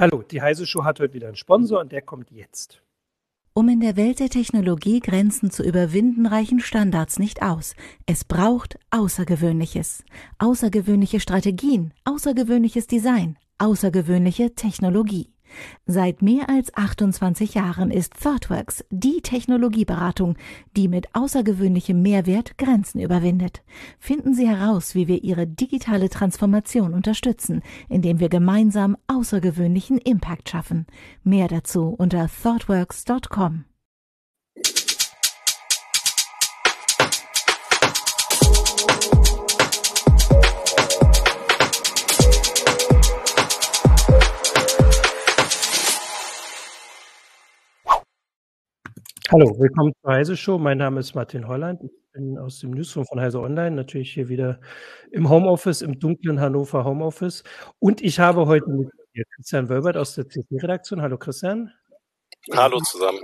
Hallo, die Heise Show hat heute wieder einen Sponsor und der kommt jetzt. Um in der Welt der Technologie Grenzen zu überwinden, reichen Standards nicht aus. Es braucht Außergewöhnliches. Außergewöhnliche Strategien, außergewöhnliches Design, außergewöhnliche Technologie. Seit mehr als 28 Jahren ist ThoughtWorks die Technologieberatung, die mit außergewöhnlichem Mehrwert Grenzen überwindet. Finden Sie heraus, wie wir Ihre digitale Transformation unterstützen, indem wir gemeinsam außergewöhnlichen Impact schaffen. Mehr dazu unter thoughtworks.com. Hallo, willkommen zur Heise Show. Mein Name ist Martin Holland. Ich bin aus dem Newsroom von Heise Online, natürlich hier wieder im Homeoffice, im dunklen Hannover Homeoffice. Und ich habe heute mit mir Christian Wölbert aus der CT-Redaktion. Hallo Christian. Hallo zusammen.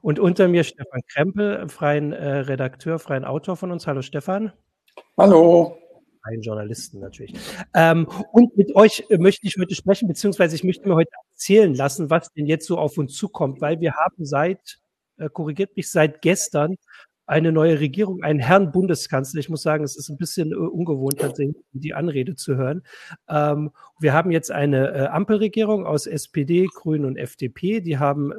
Und unter mir Stefan Krempel, freien äh, Redakteur, freien Autor von uns. Hallo Stefan. Hallo freien Journalisten natürlich. Ähm, und mit euch äh, möchte ich heute sprechen, beziehungsweise ich möchte mir heute erzählen lassen, was denn jetzt so auf uns zukommt, weil wir haben seit, äh, korrigiert mich, seit gestern eine neue Regierung, einen Herrn Bundeskanzler. Ich muss sagen, es ist ein bisschen äh, ungewohnt, tatsächlich die Anrede zu hören. Ähm, wir haben jetzt eine äh, Ampelregierung aus SPD, Grünen und FDP. Die haben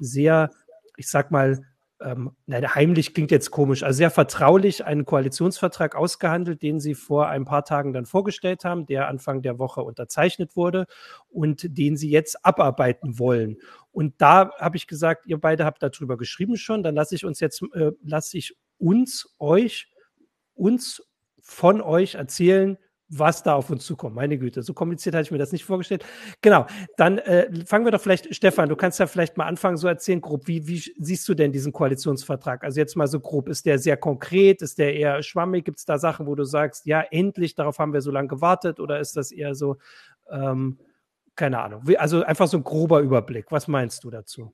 sehr, ich sag mal, ähm, na, heimlich klingt jetzt komisch, also sehr vertraulich einen Koalitionsvertrag ausgehandelt, den sie vor ein paar Tagen dann vorgestellt haben, der Anfang der Woche unterzeichnet wurde und den sie jetzt abarbeiten wollen. Und da habe ich gesagt, ihr beide habt darüber geschrieben schon, dann lasse ich uns jetzt, äh, lasse ich uns, euch, uns von euch erzählen, was da auf uns zukommt. Meine Güte, so kompliziert hatte ich mir das nicht vorgestellt. Genau, dann äh, fangen wir doch vielleicht, Stefan, du kannst ja vielleicht mal anfangen, so erzählen, grob, wie, wie siehst du denn diesen Koalitionsvertrag? Also jetzt mal so grob, ist der sehr konkret, ist der eher schwammig? Gibt es da Sachen, wo du sagst, ja, endlich, darauf haben wir so lange gewartet oder ist das eher so, ähm, keine Ahnung, also einfach so ein grober Überblick. Was meinst du dazu?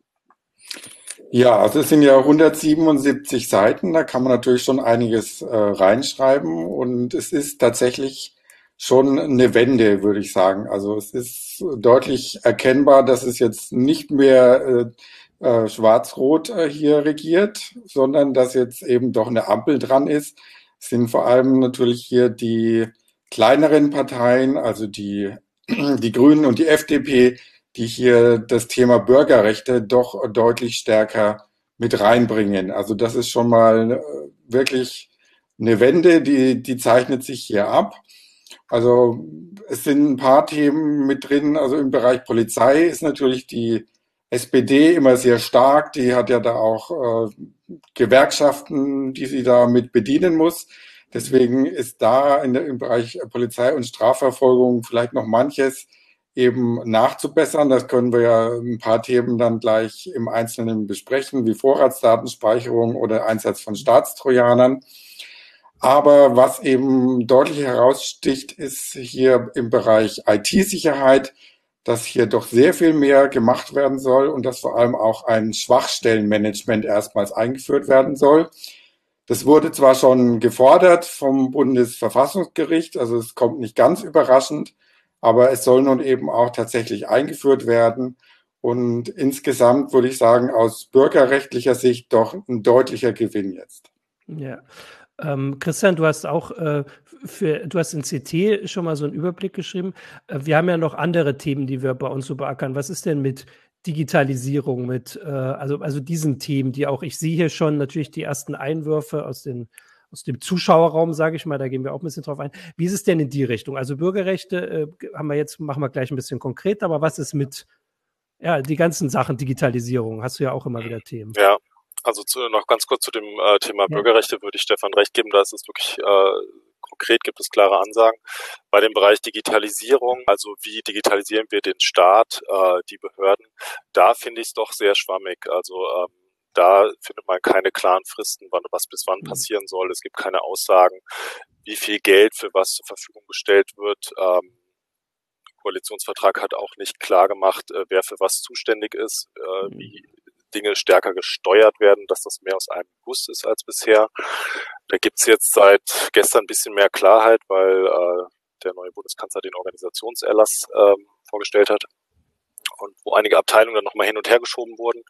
Ja, also es sind ja 177 Seiten, da kann man natürlich schon einiges äh, reinschreiben und es ist tatsächlich schon eine Wende, würde ich sagen. Also es ist deutlich erkennbar, dass es jetzt nicht mehr äh, äh, schwarz-rot äh, hier regiert, sondern dass jetzt eben doch eine Ampel dran ist. Es sind vor allem natürlich hier die kleineren Parteien, also die, die Grünen und die FDP, die hier das Thema Bürgerrechte doch deutlich stärker mit reinbringen. Also das ist schon mal äh, wirklich eine Wende, die, die zeichnet sich hier ab. Also es sind ein paar Themen mit drin. Also im Bereich Polizei ist natürlich die SPD immer sehr stark. Die hat ja da auch äh, Gewerkschaften, die sie da mit bedienen muss. Deswegen ist da der, im Bereich Polizei und Strafverfolgung vielleicht noch manches eben nachzubessern. Das können wir ja ein paar Themen dann gleich im Einzelnen besprechen, wie Vorratsdatenspeicherung oder Einsatz von Staatstrojanern. Aber was eben deutlich heraussticht, ist hier im Bereich IT-Sicherheit, dass hier doch sehr viel mehr gemacht werden soll und dass vor allem auch ein Schwachstellenmanagement erstmals eingeführt werden soll. Das wurde zwar schon gefordert vom Bundesverfassungsgericht, also es kommt nicht ganz überraschend, aber es soll nun eben auch tatsächlich eingeführt werden. Und insgesamt würde ich sagen, aus bürgerrechtlicher Sicht doch ein deutlicher Gewinn jetzt. Ja, ähm, Christian, du hast auch äh, für, du hast in CT schon mal so einen Überblick geschrieben. Äh, wir haben ja noch andere Themen, die wir bei uns so beackern. Was ist denn mit Digitalisierung, mit äh, also, also diesen Themen, die auch, ich sehe hier schon natürlich die ersten Einwürfe aus den aus dem Zuschauerraum, sage ich mal, da gehen wir auch ein bisschen drauf ein. Wie ist es denn in die Richtung? Also Bürgerrechte äh, haben wir jetzt, machen wir gleich ein bisschen konkret, aber was ist mit ja, die ganzen Sachen Digitalisierung? Hast du ja auch immer wieder Themen. Ja, also zu, noch ganz kurz zu dem äh, Thema. Bürgerrechte würde ich Stefan recht geben, da ist es wirklich äh, konkret, gibt es klare Ansagen. Bei dem Bereich Digitalisierung, also wie digitalisieren wir den Staat, äh, die Behörden, da finde ich es doch sehr schwammig. Also ähm, da findet man keine klaren Fristen, wann was bis wann mhm. passieren soll. Es gibt keine Aussagen, wie viel Geld für was zur Verfügung gestellt wird. Ähm, Koalitionsvertrag hat auch nicht klar gemacht, äh, wer für was zuständig ist, äh, mhm. wie Dinge stärker gesteuert werden, dass das mehr aus einem Guss ist als bisher. Da gibt's jetzt seit gestern ein bisschen mehr Klarheit, weil äh, der neue Bundeskanzler den Organisationserlass ähm, vorgestellt hat und wo einige Abteilungen dann nochmal hin und her geschoben wurden.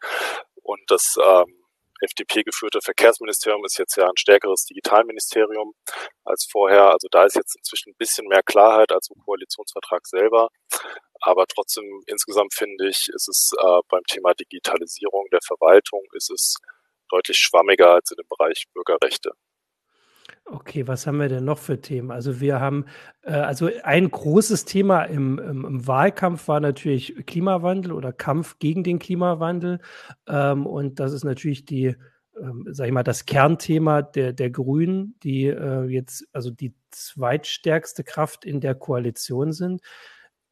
Und das ähm, FDP-geführte Verkehrsministerium ist jetzt ja ein stärkeres Digitalministerium als vorher. Also da ist jetzt inzwischen ein bisschen mehr Klarheit als im Koalitionsvertrag selber. Aber trotzdem insgesamt finde ich, ist es äh, beim Thema Digitalisierung der Verwaltung ist es deutlich schwammiger als in dem Bereich Bürgerrechte. Okay, was haben wir denn noch für Themen? Also wir haben, äh, also ein großes Thema im, im, im, Wahlkampf war natürlich Klimawandel oder Kampf gegen den Klimawandel. Ähm, und das ist natürlich die, ähm, sag ich mal, das Kernthema der, der Grünen, die äh, jetzt also die zweitstärkste Kraft in der Koalition sind.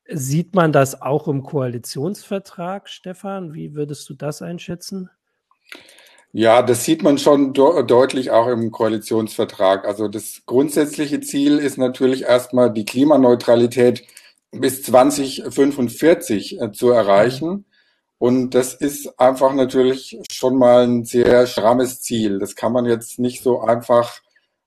Sieht man das auch im Koalitionsvertrag, Stefan? Wie würdest du das einschätzen? Ja, das sieht man schon de deutlich auch im Koalitionsvertrag. Also das grundsätzliche Ziel ist natürlich erstmal die Klimaneutralität bis 2045 äh, zu erreichen. Und das ist einfach natürlich schon mal ein sehr strammes Ziel. Das kann man jetzt nicht so einfach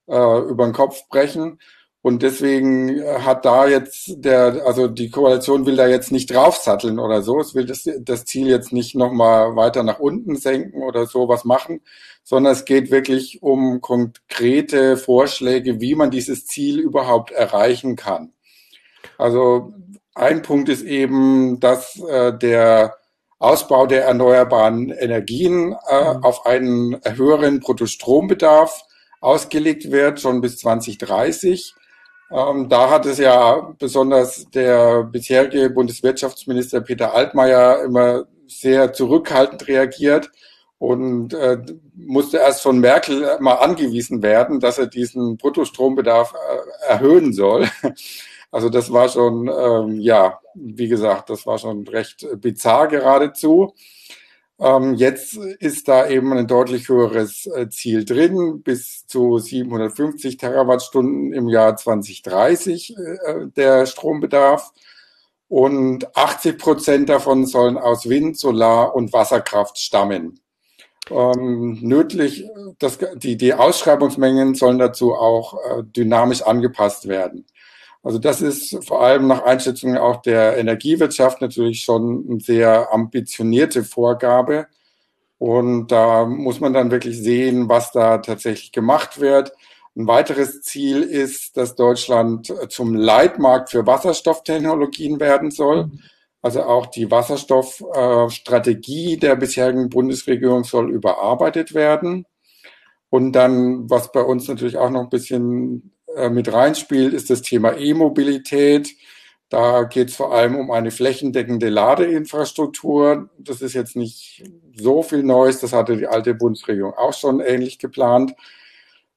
äh, über den Kopf brechen. Und deswegen äh, hat da jetzt der, also die Koalition will da jetzt nicht draufsatteln oder so. Es will das, das Ziel jetzt nicht nochmal weiter nach unten senken oder sowas machen, sondern es geht wirklich um konkrete Vorschläge, wie man dieses Ziel überhaupt erreichen kann. Also ein Punkt ist eben, dass äh, der Ausbau der erneuerbaren Energien äh, mhm. auf einen höheren Bruttostrombedarf ausgelegt wird, schon bis 2030 ähm, da hat es ja besonders der bisherige Bundeswirtschaftsminister Peter Altmaier immer sehr zurückhaltend reagiert und äh, musste erst von Merkel mal angewiesen werden, dass er diesen Bruttostrombedarf äh, erhöhen soll. Also das war schon, ähm, ja, wie gesagt, das war schon recht bizarr geradezu. Ähm, jetzt ist da eben ein deutlich höheres äh, Ziel drin, bis zu 750 Terawattstunden im Jahr 2030 äh, der Strombedarf. Und 80 Prozent davon sollen aus Wind, Solar und Wasserkraft stammen. Ähm, nötig, das, die, die Ausschreibungsmengen sollen dazu auch äh, dynamisch angepasst werden. Also das ist vor allem nach Einschätzung auch der Energiewirtschaft natürlich schon eine sehr ambitionierte Vorgabe. Und da muss man dann wirklich sehen, was da tatsächlich gemacht wird. Ein weiteres Ziel ist, dass Deutschland zum Leitmarkt für Wasserstofftechnologien werden soll. Also auch die Wasserstoffstrategie der bisherigen Bundesregierung soll überarbeitet werden. Und dann, was bei uns natürlich auch noch ein bisschen äh, mit reinspielt, ist das Thema E-Mobilität. Da geht es vor allem um eine flächendeckende Ladeinfrastruktur. Das ist jetzt nicht so viel Neues. Das hatte die alte Bundesregierung auch schon ähnlich geplant.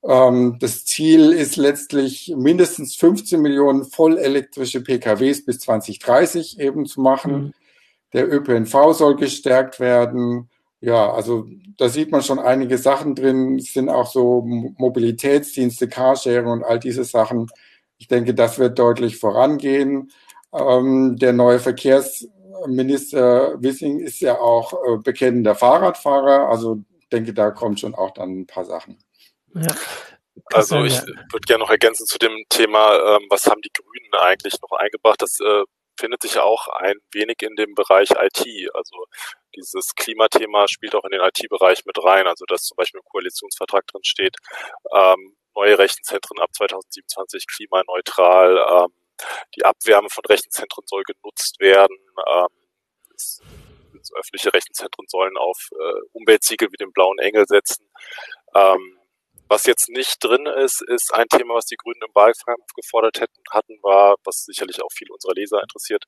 Ähm, das Ziel ist letztlich mindestens 15 Millionen vollelektrische PKWs bis 2030 eben zu machen. Mhm. Der ÖPNV soll gestärkt werden. Ja, also da sieht man schon einige Sachen drin. Es sind auch so Mobilitätsdienste, Carsharing und all diese Sachen. Ich denke, das wird deutlich vorangehen. Ähm, der neue Verkehrsminister Wissing ist ja auch äh, bekennender Fahrradfahrer. Also ich denke, da kommt schon auch dann ein paar Sachen. Ja. Also ich würde gerne noch ergänzen zu dem Thema, ähm, was haben die Grünen eigentlich noch eingebracht? Das äh, findet sich auch ein wenig in dem Bereich IT. Also dieses Klimathema spielt auch in den IT-Bereich mit rein. Also dass zum Beispiel im Koalitionsvertrag drin steht, ähm, neue Rechenzentren ab 2027 klimaneutral, ähm, die Abwärme von Rechenzentren soll genutzt werden. Ähm, das öffentliche Rechenzentren sollen auf äh, Umweltsiegel wie den blauen Engel setzen. Ähm, was jetzt nicht drin ist, ist ein Thema, was die Grünen im Wahlkampf gefordert hätten, hatten, war, was sicherlich auch viele unserer Leser interessiert,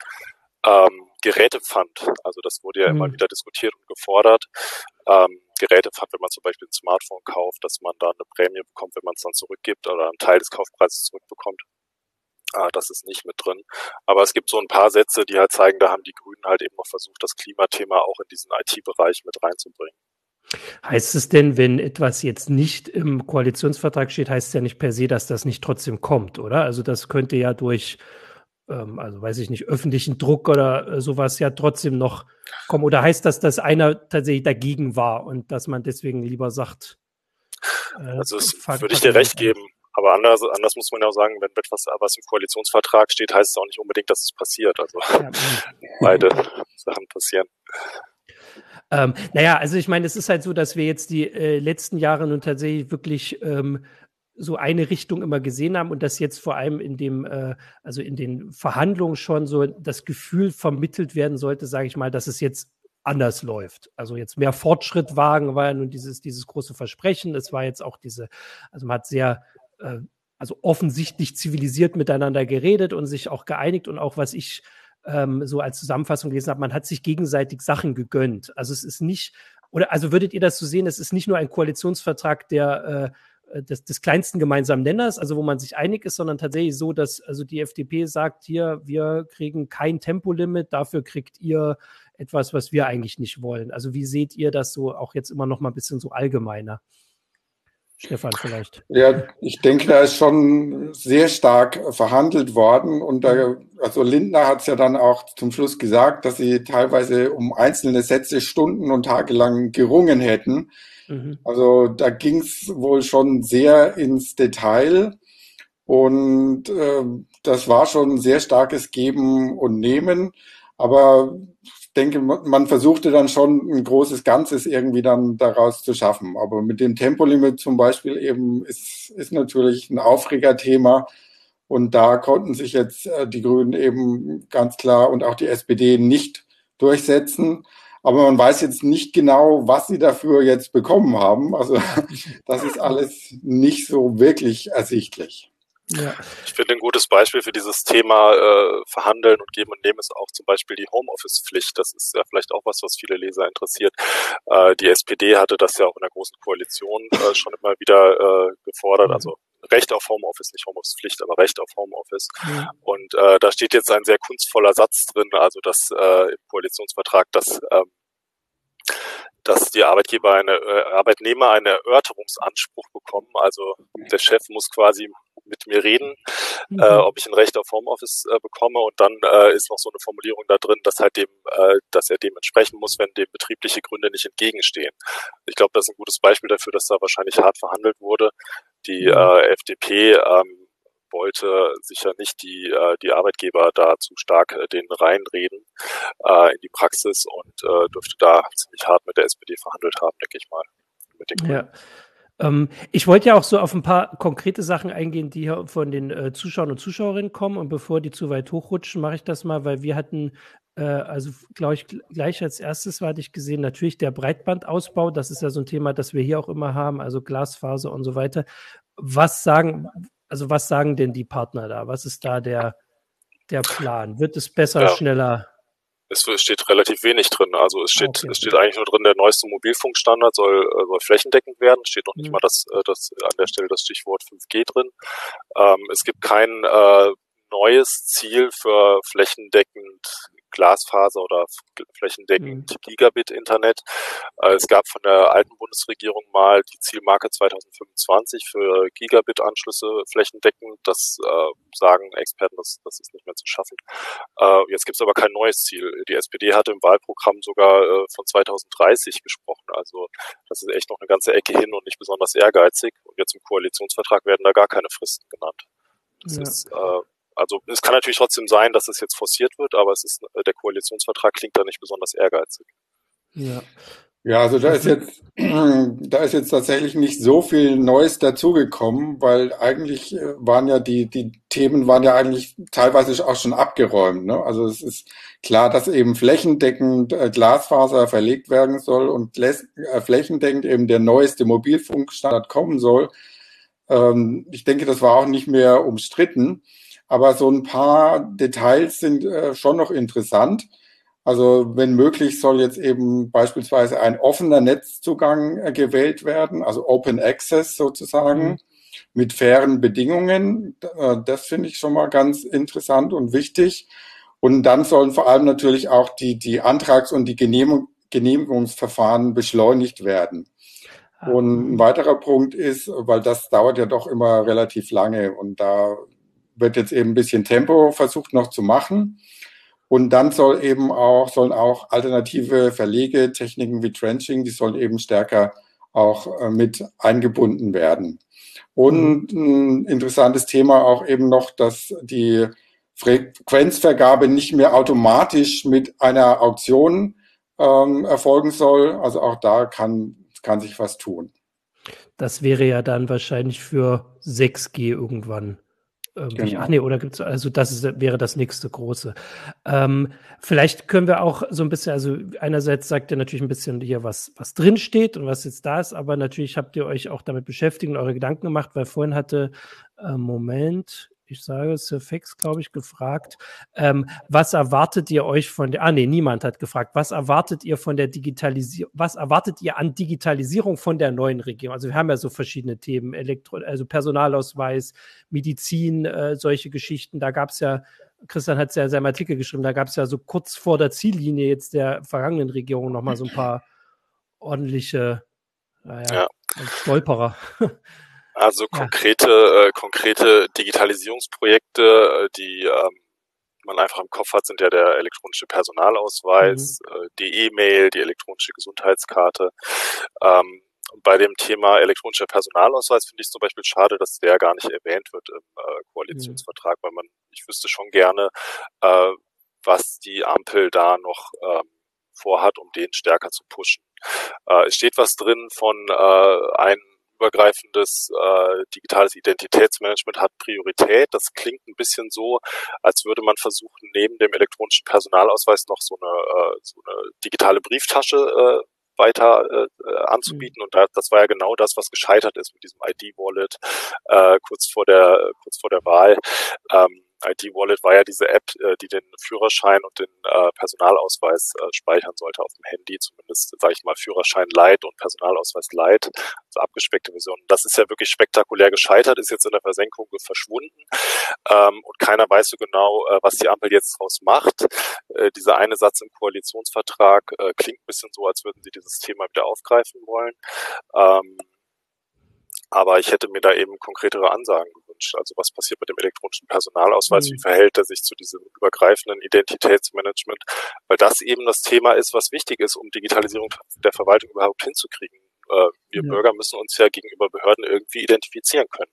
ähm, Gerätepfand. Also das wurde ja mhm. immer wieder diskutiert und gefordert. Ähm, Gerätepfand, wenn man zum Beispiel ein Smartphone kauft, dass man da eine Prämie bekommt, wenn man es dann zurückgibt oder einen Teil des Kaufpreises zurückbekommt. Ah, das ist nicht mit drin. Aber es gibt so ein paar Sätze, die halt zeigen, da haben die Grünen halt eben noch versucht, das Klimathema auch in diesen IT-Bereich mit reinzubringen. Heißt es denn, wenn etwas jetzt nicht im Koalitionsvertrag steht, heißt es ja nicht per se, dass das nicht trotzdem kommt, oder? Also das könnte ja durch, ähm, also weiß ich nicht, öffentlichen Druck oder äh, sowas ja trotzdem noch kommen. Oder heißt das, dass einer tatsächlich dagegen war und dass man deswegen lieber sagt, äh, also es würde ich dir recht geben. Aber anders, anders muss man ja auch sagen, wenn etwas, was im Koalitionsvertrag steht, heißt es auch nicht unbedingt, dass es passiert. Also ja. beide Sachen passieren. Ähm, naja, also ich meine, es ist halt so, dass wir jetzt die äh, letzten Jahre nun tatsächlich wirklich ähm, so eine Richtung immer gesehen haben und dass jetzt vor allem in dem, äh, also in den Verhandlungen schon so das Gefühl vermittelt werden sollte, sage ich mal, dass es jetzt anders läuft. Also jetzt mehr Fortschritt wagen war ja nun dieses, dieses große Versprechen. Es war jetzt auch diese, also man hat sehr, äh, also offensichtlich zivilisiert miteinander geredet und sich auch geeinigt und auch was ich ähm, so als Zusammenfassung gelesen habe, man hat sich gegenseitig Sachen gegönnt. Also es ist nicht, oder also würdet ihr das so sehen, es ist nicht nur ein Koalitionsvertrag, der äh, des, des kleinsten gemeinsamen Nenners, also wo man sich einig ist, sondern tatsächlich so, dass also die FDP sagt, hier, wir kriegen kein Tempolimit, dafür kriegt ihr etwas, was wir eigentlich nicht wollen. Also wie seht ihr das so auch jetzt immer noch mal ein bisschen so allgemeiner? Stefan vielleicht. Ja, ich denke, da ist schon sehr stark verhandelt worden und da, also Lindner hat es ja dann auch zum Schluss gesagt, dass sie teilweise um einzelne Sätze Stunden und Tage lang gerungen hätten. Mhm. Also da ging es wohl schon sehr ins Detail und äh, das war schon ein sehr starkes Geben und Nehmen. Aber denke, man versuchte dann schon ein großes Ganzes irgendwie dann daraus zu schaffen. Aber mit dem Tempolimit zum Beispiel eben ist, ist natürlich ein Aufregerthema. Und da konnten sich jetzt äh, die Grünen eben ganz klar und auch die SPD nicht durchsetzen. Aber man weiß jetzt nicht genau, was sie dafür jetzt bekommen haben. Also das ist alles nicht so wirklich ersichtlich. Ja. Ich finde ein gutes Beispiel für dieses Thema äh, Verhandeln und Geben und Nehmen ist auch zum Beispiel die Homeoffice-Pflicht. Das ist ja vielleicht auch was, was viele Leser interessiert. Äh, die SPD hatte das ja auch in der Großen Koalition äh, schon immer wieder äh, gefordert. Mhm. Also Recht auf Homeoffice, nicht Homeoffice-Pflicht, aber Recht auf Homeoffice. Mhm. Und äh, da steht jetzt ein sehr kunstvoller Satz drin, also dass äh, im Koalitionsvertrag, dass ähm, dass die Arbeitgeber eine äh, Arbeitnehmer einen Erörterungsanspruch bekommen. Also der Chef muss quasi mit mir reden, mhm. äh, ob ich ein Recht auf Homeoffice äh, bekomme. Und dann äh, ist noch so eine Formulierung da drin, dass halt dem, äh, dass er dem entsprechen muss, wenn dem betriebliche Gründe nicht entgegenstehen. Ich glaube, das ist ein gutes Beispiel dafür, dass da wahrscheinlich hart verhandelt wurde. Die mhm. äh, FDP ähm, wollte sicher nicht die, äh, die Arbeitgeber da zu stark äh, den reinreden äh, in die Praxis und äh, dürfte da ziemlich hart mit der SPD verhandelt haben, denke ich mal. Ja. Ähm, ich wollte ja auch so auf ein paar konkrete Sachen eingehen, die hier von den äh, Zuschauern und Zuschauerinnen kommen. Und bevor die zu weit hochrutschen, mache ich das mal, weil wir hatten, äh, also glaube ich, gleich als erstes war ich gesehen, natürlich der Breitbandausbau. Das ist ja so ein Thema, das wir hier auch immer haben, also Glasfaser und so weiter. Was sagen, also was sagen denn die Partner da? Was ist da der, der Plan? Wird es besser, ja. schneller? es steht relativ wenig drin. Also es steht, okay. es steht eigentlich nur drin, der neueste Mobilfunkstandard soll, äh, soll flächendeckend werden. Es steht noch nicht mhm. mal das, äh, das an der Stelle das Stichwort 5G drin. Ähm, es gibt kein äh, neues Ziel für flächendeckend Glasfaser oder flächendeckend mhm. Gigabit-Internet. Äh, es gab von der alten Bundesregierung mal die Zielmarke 2025 für Gigabit-Anschlüsse flächendeckend. Das äh, sagen Experten, das, das ist nicht mehr zu schaffen. Äh, jetzt gibt es aber kein neues Ziel. Die SPD hatte im Wahlprogramm sogar äh, von 2030 gesprochen. Also das ist echt noch eine ganze Ecke hin und nicht besonders ehrgeizig. Und jetzt im Koalitionsvertrag werden da gar keine Fristen genannt. Das ja. ist äh, also es kann natürlich trotzdem sein, dass es jetzt forciert wird, aber es ist der Koalitionsvertrag klingt da nicht besonders ehrgeizig. Ja. Ja, also da ist jetzt, da ist jetzt tatsächlich nicht so viel Neues dazugekommen, weil eigentlich äh, waren ja die, die Themen waren ja eigentlich teilweise auch schon abgeräumt. Ne? Also es ist klar, dass eben flächendeckend äh, Glasfaser verlegt werden soll und äh, flächendeckend eben der neueste Mobilfunkstandard kommen soll. Ähm, ich denke, das war auch nicht mehr umstritten. Aber so ein paar Details sind äh, schon noch interessant. Also wenn möglich soll jetzt eben beispielsweise ein offener Netzzugang äh, gewählt werden, also Open Access sozusagen, mhm. mit fairen Bedingungen. Äh, das finde ich schon mal ganz interessant und wichtig. Und dann sollen vor allem natürlich auch die, die Antrags- und die Genehmigung, Genehmigungsverfahren beschleunigt werden. Ah. Und ein weiterer Punkt ist, weil das dauert ja doch immer relativ lange und da wird jetzt eben ein bisschen Tempo versucht noch zu machen. Und dann soll eben auch, sollen auch alternative Verlegetechniken wie Trenching, die sollen eben stärker auch äh, mit eingebunden werden. Und ein interessantes Thema auch eben noch, dass die Frequenzvergabe nicht mehr automatisch mit einer Auktion ähm, erfolgen soll. Also auch da kann, kann sich was tun. Das wäre ja dann wahrscheinlich für 6G irgendwann Genau. Ach nee, oder gibt's, also das ist, wäre das nächste große. Ähm, vielleicht können wir auch so ein bisschen, also einerseits sagt ihr natürlich ein bisschen hier, was, was drin steht und was jetzt da ist, aber natürlich habt ihr euch auch damit beschäftigt und eure Gedanken gemacht, weil vorhin hatte, äh, Moment, ich sage Sir Fex, glaube ich, gefragt, ähm, was erwartet ihr euch von der, ah nee, niemand hat gefragt, was erwartet ihr von der Digitalisierung, was erwartet ihr an Digitalisierung von der neuen Regierung? Also wir haben ja so verschiedene Themen, Elektro, also Personalausweis, Medizin, äh, solche Geschichten. Da gab es ja, Christian hat es ja in seinem Artikel geschrieben, da gab es ja so kurz vor der Ziellinie jetzt der vergangenen Regierung nochmal so ein paar ordentliche, naja, ja. Stolperer. Also konkrete, ja. äh, konkrete Digitalisierungsprojekte, äh, die ähm, man einfach im Kopf hat, sind ja der elektronische Personalausweis, mhm. äh, die E-Mail, die elektronische Gesundheitskarte. Ähm, bei dem Thema elektronischer Personalausweis finde ich es zum Beispiel schade, dass der gar nicht erwähnt wird im äh, Koalitionsvertrag, mhm. weil man, ich wüsste schon gerne, äh, was die Ampel da noch ähm, vorhat, um den stärker zu pushen. Äh, es steht was drin von äh, einem übergreifendes äh, digitales Identitätsmanagement hat Priorität. Das klingt ein bisschen so, als würde man versuchen, neben dem elektronischen Personalausweis noch so eine, äh, so eine digitale Brieftasche äh, weiter äh, anzubieten. Mhm. Und da, das war ja genau das, was gescheitert ist mit diesem ID-Wallet äh, kurz vor der kurz vor der Wahl. Ähm, ID-Wallet war ja diese App, äh, die den Führerschein und den äh, Personalausweis äh, speichern sollte auf dem Handy, zumindest sage ich mal Führerschein Light und Personalausweis Light, also abgespeckte Version. Das ist ja wirklich spektakulär gescheitert, ist jetzt in der Versenkung verschwunden ähm, und keiner weiß so genau, äh, was die Ampel jetzt daraus macht. Äh, dieser eine Satz im Koalitionsvertrag äh, klingt ein bisschen so, als würden sie dieses Thema wieder aufgreifen wollen. Ähm, aber ich hätte mir da eben konkretere Ansagen gewünscht. Also was passiert mit dem elektronischen Personalausweis? Mhm. Wie verhält er sich zu diesem übergreifenden Identitätsmanagement? Weil das eben das Thema ist, was wichtig ist, um Digitalisierung der Verwaltung überhaupt hinzukriegen. Äh, wir ja. Bürger müssen uns ja gegenüber Behörden irgendwie identifizieren können.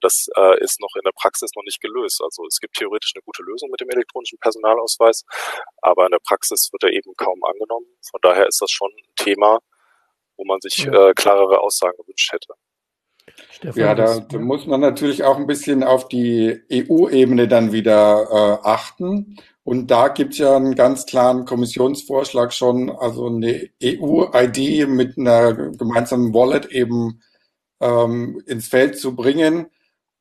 Das äh, ist noch in der Praxis noch nicht gelöst. Also es gibt theoretisch eine gute Lösung mit dem elektronischen Personalausweis, aber in der Praxis wird er eben kaum angenommen. Von daher ist das schon ein Thema, wo man sich ja. äh, klarere Aussagen gewünscht hätte. Stefan, ja, da, da, muss man natürlich auch ein bisschen auf die EU-Ebene dann wieder äh, achten. Und da gibt es ja einen ganz klaren Kommissionsvorschlag schon, also eine EU-ID mit einer gemeinsamen Wallet eben ähm, ins Feld zu bringen.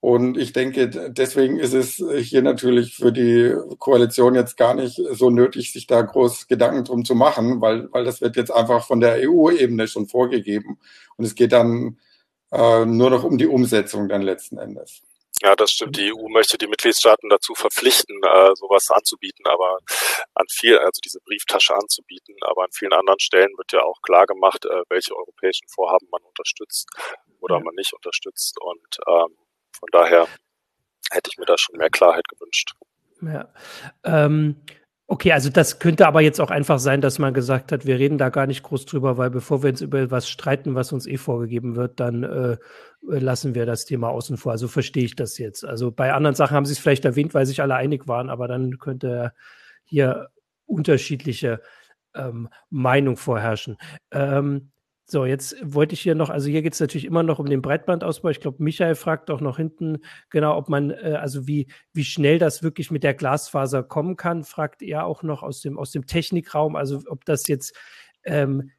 Und ich denke, deswegen ist es hier natürlich für die Koalition jetzt gar nicht so nötig, sich da groß Gedanken drum zu machen, weil, weil das wird jetzt einfach von der EU-Ebene schon vorgegeben. Und es geht dann äh, nur noch um die Umsetzung dann letzten Endes. Ja, das stimmt. Die EU möchte die Mitgliedstaaten dazu verpflichten, äh, sowas anzubieten, aber an viel, also diese Brieftasche anzubieten, aber an vielen anderen Stellen wird ja auch klar gemacht, äh, welche europäischen Vorhaben man unterstützt oder ja. man nicht unterstützt. Und ähm, von daher hätte ich mir da schon mehr Klarheit gewünscht. Ja. Ähm, Okay, also das könnte aber jetzt auch einfach sein, dass man gesagt hat, wir reden da gar nicht groß drüber, weil bevor wir uns über was streiten, was uns eh vorgegeben wird, dann äh, lassen wir das Thema außen vor. Also verstehe ich das jetzt. Also bei anderen Sachen haben sie es vielleicht erwähnt, weil sich alle einig waren, aber dann könnte hier unterschiedliche ähm, Meinung vorherrschen. Ähm, so, jetzt wollte ich hier noch, also hier geht es natürlich immer noch um den Breitbandausbau. Ich glaube, Michael fragt auch noch hinten genau, ob man, äh, also wie, wie schnell das wirklich mit der Glasfaser kommen kann, fragt er auch noch aus dem, aus dem Technikraum, also ob das jetzt ähm,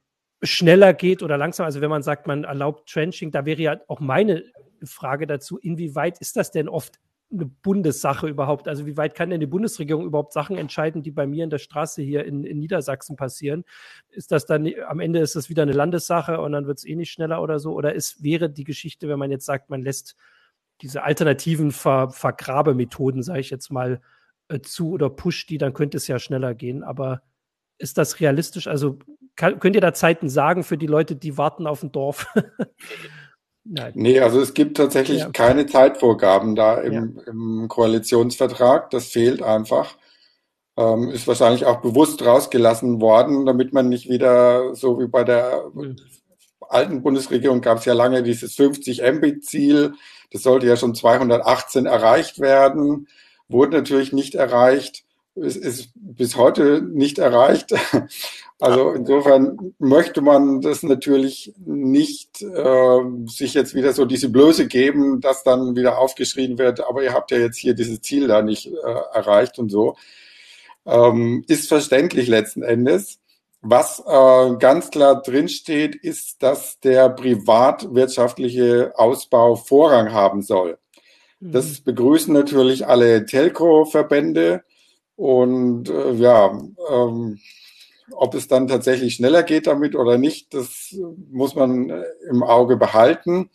schneller geht oder langsam. Also wenn man sagt, man erlaubt Trenching, da wäre ja auch meine Frage dazu, inwieweit ist das denn oft eine Bundessache überhaupt? Also wie weit kann denn die Bundesregierung überhaupt Sachen entscheiden, die bei mir in der Straße hier in, in Niedersachsen passieren? Ist das dann, am Ende ist das wieder eine Landessache und dann wird es eh nicht schneller oder so? Oder ist, wäre die Geschichte, wenn man jetzt sagt, man lässt diese alternativen Ver, Vergrabemethoden, sage ich jetzt mal, äh, zu oder pusht die, dann könnte es ja schneller gehen. Aber ist das realistisch? Also kann, könnt ihr da Zeiten sagen für die Leute, die warten auf ein Dorf? Nein. Nee, also es gibt tatsächlich ja. keine Zeitvorgaben da im, ja. im, Koalitionsvertrag. Das fehlt einfach. Ähm, ist wahrscheinlich auch bewusst rausgelassen worden, damit man nicht wieder so wie bei der mhm. alten Bundesregierung gab es ja lange dieses 50 Mbit-Ziel. Das sollte ja schon 218 erreicht werden, wurde natürlich nicht erreicht. Es ist bis heute nicht erreicht. Also insofern möchte man das natürlich nicht äh, sich jetzt wieder so diese Blöße geben, dass dann wieder aufgeschrien wird, aber ihr habt ja jetzt hier dieses Ziel da nicht äh, erreicht und so. Ähm, ist verständlich letzten Endes. Was äh, ganz klar drinsteht, ist, dass der privatwirtschaftliche Ausbau Vorrang haben soll. Mhm. Das begrüßen natürlich alle Telco-Verbände und äh, ja, ähm, ob es dann tatsächlich schneller geht damit oder nicht, das muss man äh, im Auge behalten.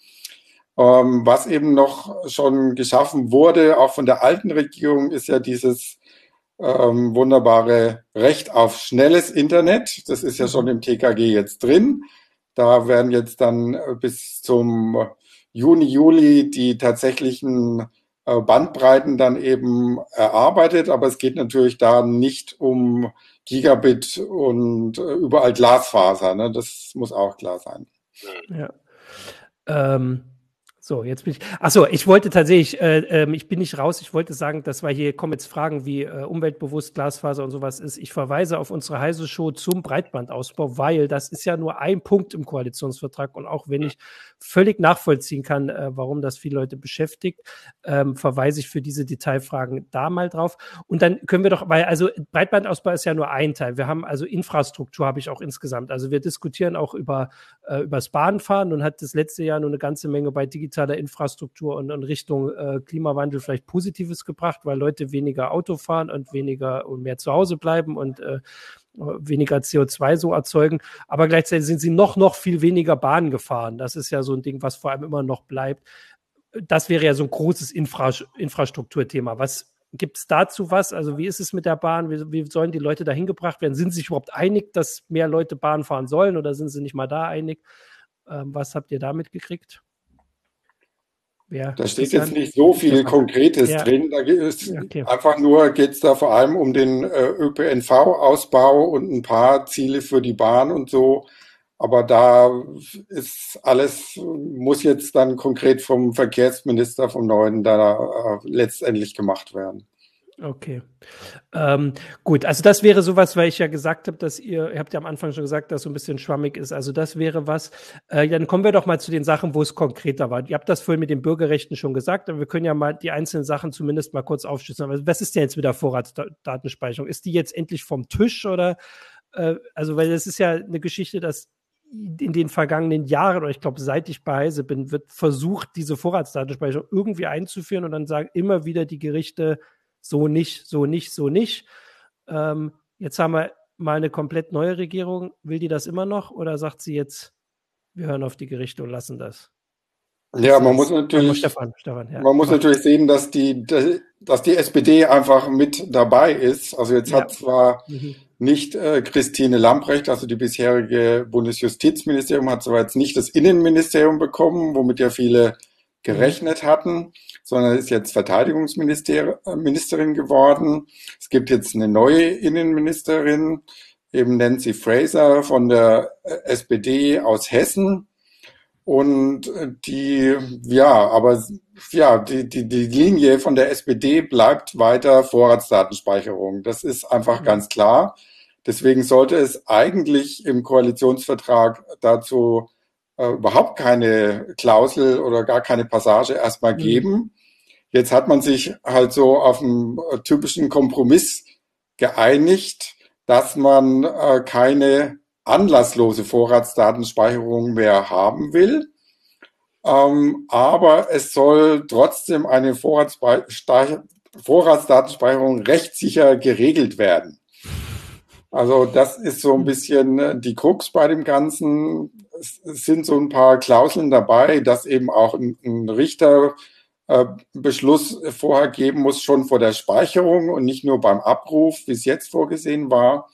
Ähm, was eben noch schon geschaffen wurde, auch von der alten Regierung, ist ja dieses ähm, wunderbare Recht auf schnelles Internet. Das ist ja schon im TKG jetzt drin. Da werden jetzt dann äh, bis zum Juni, Juli die tatsächlichen Bandbreiten dann eben erarbeitet. Aber es geht natürlich da nicht um Gigabit und äh, überall Glasfaser. Ne? Das muss auch klar sein. Ja. Ähm, so, jetzt bin ich. Achso, ich wollte tatsächlich, äh, äh, ich bin nicht raus, ich wollte sagen, dass wir hier kommen jetzt Fragen wie äh, umweltbewusst, Glasfaser und sowas ist. Ich verweise auf unsere heiße Show zum Breitbandausbau, weil das ist ja nur ein Punkt im Koalitionsvertrag und auch wenn ich völlig nachvollziehen kann, äh, warum das viele Leute beschäftigt, ähm, verweise ich für diese Detailfragen da mal drauf. Und dann können wir doch, weil also Breitbandausbau ist ja nur ein Teil. Wir haben also Infrastruktur habe ich auch insgesamt. Also wir diskutieren auch über äh, übers Bahnfahren und hat das letzte Jahr nur eine ganze Menge bei digital digitaler Infrastruktur und in Richtung äh, Klimawandel vielleicht Positives gebracht, weil Leute weniger Auto fahren und weniger und mehr zu Hause bleiben und äh, weniger CO2 so erzeugen. Aber gleichzeitig sind sie noch, noch viel weniger Bahn gefahren. Das ist ja so ein Ding, was vor allem immer noch bleibt. Das wäre ja so ein großes Infra Infrastrukturthema. Was gibt es dazu was? Also wie ist es mit der Bahn? Wie, wie sollen die Leute dahin gebracht werden? Sind sie sich überhaupt einig, dass mehr Leute Bahn fahren sollen oder sind sie nicht mal da einig? Ähm, was habt ihr damit gekriegt? Ja, da steht jetzt nicht so viel Konkretes ja. drin. Da geht es okay. einfach nur, geht es da vor allem um den äh, ÖPNV-Ausbau und ein paar Ziele für die Bahn und so. Aber da ist alles, muss jetzt dann konkret vom Verkehrsminister vom Neuen da äh, letztendlich gemacht werden. Okay. Ähm, gut, also das wäre sowas, weil ich ja gesagt habe, dass ihr, ihr habt ja am Anfang schon gesagt, dass so ein bisschen schwammig ist. Also das wäre was. Äh, dann kommen wir doch mal zu den Sachen, wo es konkreter war. Ihr habt das vorhin mit den Bürgerrechten schon gesagt, aber wir können ja mal die einzelnen Sachen zumindest mal kurz aufschlüsseln. Aber was ist denn jetzt mit der Vorratsdatenspeicherung? Ist die jetzt endlich vom Tisch oder? Äh, also, weil das ist ja eine Geschichte, dass in den vergangenen Jahren, oder ich glaube, seit ich bei Heise bin, wird versucht, diese Vorratsdatenspeicherung irgendwie einzuführen und dann sagen immer wieder die Gerichte, so nicht, so nicht, so nicht. Ähm, jetzt haben wir mal eine komplett neue Regierung. Will die das immer noch oder sagt sie jetzt, wir hören auf die Gerichte und lassen das? Ja, man muss natürlich, Stefan, Stefan, ja. man muss natürlich sehen, dass die, dass die SPD einfach mit dabei ist. Also jetzt ja. hat zwar mhm. nicht äh, Christine Lamprecht, also die bisherige Bundesjustizministerium, hat zwar jetzt nicht das Innenministerium bekommen, womit ja viele gerechnet hatten, sondern ist jetzt Verteidigungsministerin geworden. Es gibt jetzt eine neue Innenministerin, eben Nancy Fraser von der SPD aus Hessen. Und die, ja, aber ja, die, die, die Linie von der SPD bleibt weiter Vorratsdatenspeicherung. Das ist einfach mhm. ganz klar. Deswegen sollte es eigentlich im Koalitionsvertrag dazu äh, überhaupt keine Klausel oder gar keine Passage erstmal mhm. geben. Jetzt hat man sich halt so auf einen äh, typischen Kompromiss geeinigt, dass man äh, keine anlasslose Vorratsdatenspeicherung mehr haben will. Ähm, aber es soll trotzdem eine Vorratsdatenspeicherung rechtssicher geregelt werden. Also das ist so ein mhm. bisschen äh, die Krux bei dem Ganzen sind so ein paar Klauseln dabei, dass eben auch ein, ein Richter äh, Beschluss vorher geben muss, schon vor der Speicherung und nicht nur beim Abruf, wie es jetzt vorgesehen war.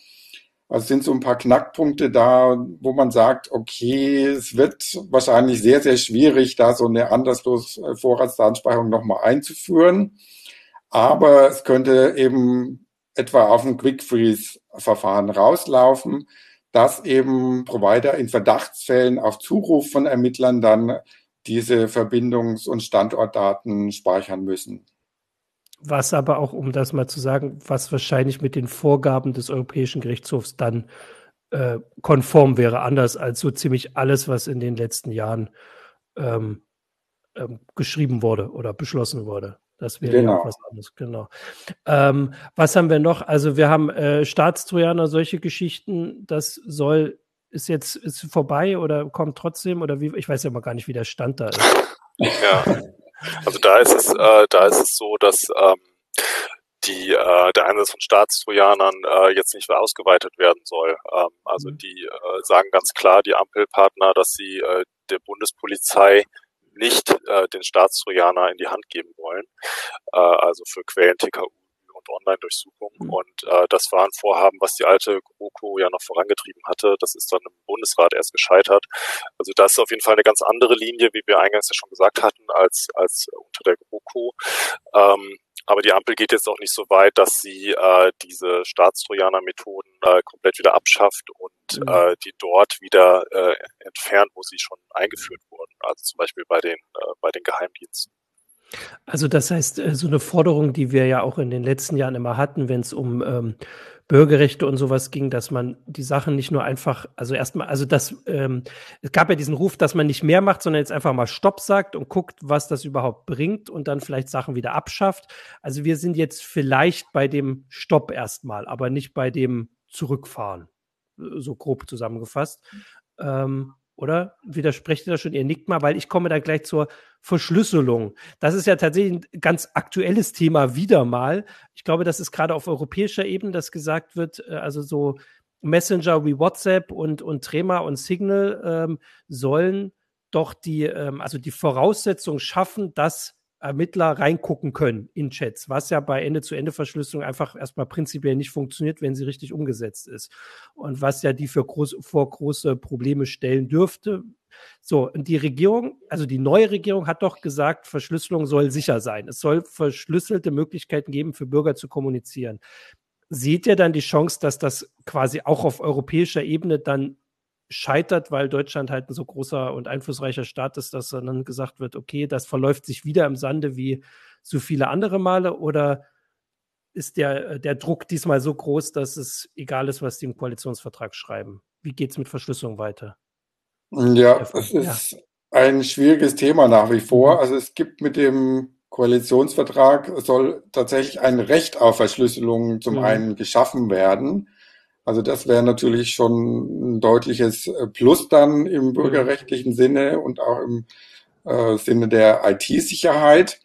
Also sind so ein paar Knackpunkte da, wo man sagt, okay, es wird wahrscheinlich sehr, sehr schwierig, da so eine anderslose Vorratsdatenspeicherung nochmal einzuführen. Aber es könnte eben etwa auf ein Quick Freeze Verfahren rauslaufen dass eben Provider in Verdachtsfällen auf Zuruf von Ermittlern dann diese Verbindungs- und Standortdaten speichern müssen. Was aber auch, um das mal zu sagen, was wahrscheinlich mit den Vorgaben des Europäischen Gerichtshofs dann äh, konform wäre, anders als so ziemlich alles, was in den letzten Jahren ähm, ähm, geschrieben wurde oder beschlossen wurde. Das wäre genau. ja auch was anderes, genau. Ähm, was haben wir noch? Also wir haben äh, Staatstrojaner, solche Geschichten, das soll, ist jetzt ist vorbei oder kommt trotzdem oder wie, ich weiß ja mal gar nicht, wie der Stand da ist. Ja, also da ist es, äh, da ist es so, dass ähm, die, äh, der Einsatz von Staatstrojanern äh, jetzt nicht mehr ausgeweitet werden soll. Ähm, also mhm. die äh, sagen ganz klar, die Ampelpartner, dass sie äh, der Bundespolizei nicht äh, den Staatstrojaner in die Hand geben wollen, äh, also für Quellen TKU und Online-Durchsuchungen. Mhm. Und äh, das war ein Vorhaben, was die alte GroKo ja noch vorangetrieben hatte. Das ist dann im Bundesrat erst gescheitert. Also das ist auf jeden Fall eine ganz andere Linie, wie wir eingangs ja schon gesagt hatten, als, als unter der GroKo. Ähm, aber die Ampel geht jetzt auch nicht so weit, dass sie äh, diese Staatstrojaner-Methoden äh, komplett wieder abschafft und mhm. äh, die dort wieder äh, entfernt, wo sie schon eingeführt wurden. Also zum Beispiel bei den, äh, bei den Geheimdiensten. Also das heißt, äh, so eine Forderung, die wir ja auch in den letzten Jahren immer hatten, wenn es um ähm, Bürgerrechte und sowas ging, dass man die Sachen nicht nur einfach, also erstmal, also das, ähm, es gab ja diesen Ruf, dass man nicht mehr macht, sondern jetzt einfach mal Stopp sagt und guckt, was das überhaupt bringt und dann vielleicht Sachen wieder abschafft. Also wir sind jetzt vielleicht bei dem Stopp erstmal, aber nicht bei dem Zurückfahren, so grob zusammengefasst. Ähm, oder? Widersprecht ihr da schon? Ihr nickt mal, weil ich komme da gleich zur Verschlüsselung. Das ist ja tatsächlich ein ganz aktuelles Thema wieder mal. Ich glaube, das ist gerade auf europäischer Ebene, dass gesagt wird, äh, also so Messenger wie WhatsApp und, und Trema und Signal ähm, sollen doch die, ähm, also die Voraussetzung schaffen, dass Ermittler reingucken können in Chats, was ja bei Ende-zu-Ende-Verschlüsselung einfach erstmal prinzipiell nicht funktioniert, wenn sie richtig umgesetzt ist. Und was ja die für groß, vor große Probleme stellen dürfte. So, und die Regierung, also die neue Regierung hat doch gesagt, Verschlüsselung soll sicher sein. Es soll verschlüsselte Möglichkeiten geben, für Bürger zu kommunizieren. Seht ihr dann die Chance, dass das quasi auch auf europäischer Ebene dann scheitert, weil Deutschland halt ein so großer und einflussreicher Staat ist, dass dann gesagt wird, okay, das verläuft sich wieder im Sande wie so viele andere Male oder ist der, der Druck diesmal so groß, dass es egal ist, was die im Koalitionsvertrag schreiben? Wie geht es mit Verschlüsselung weiter? Ja, es ist ja. ein schwieriges Thema nach wie vor. Mhm. Also es gibt mit dem Koalitionsvertrag soll tatsächlich ein Recht auf Verschlüsselung zum mhm. einen geschaffen werden. Also das wäre natürlich schon ein deutliches äh, Plus dann im mhm. bürgerrechtlichen Sinne und auch im äh, Sinne der IT-Sicherheit.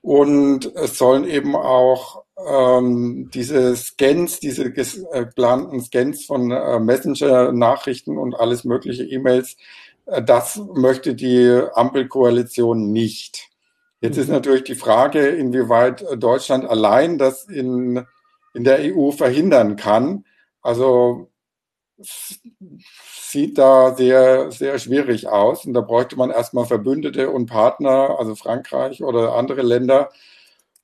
Und es sollen eben auch ähm, diese Scans, diese äh, geplanten Scans von äh, Messenger-Nachrichten und alles mögliche E-Mails, äh, das möchte die Ampelkoalition nicht. Jetzt ist mhm. natürlich die Frage, inwieweit Deutschland allein das in, in der EU verhindern kann. Also sieht da sehr, sehr schwierig aus. Und da bräuchte man erstmal Verbündete und Partner, also Frankreich oder andere Länder.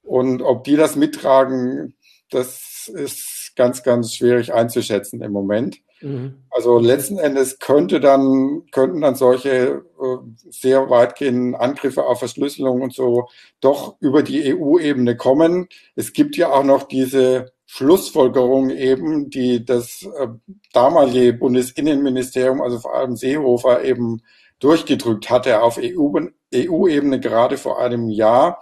Und ob die das mittragen, das ist ganz, ganz schwierig einzuschätzen im Moment. Mhm. Also letzten Endes könnte dann, könnten dann solche äh, sehr weitgehenden Angriffe auf Verschlüsselung und so doch über die EU-Ebene kommen. Es gibt ja auch noch diese Schlussfolgerung eben, die das äh, damalige Bundesinnenministerium, also vor allem Seehofer eben durchgedrückt hatte auf EU-Ebene EU gerade vor einem Jahr,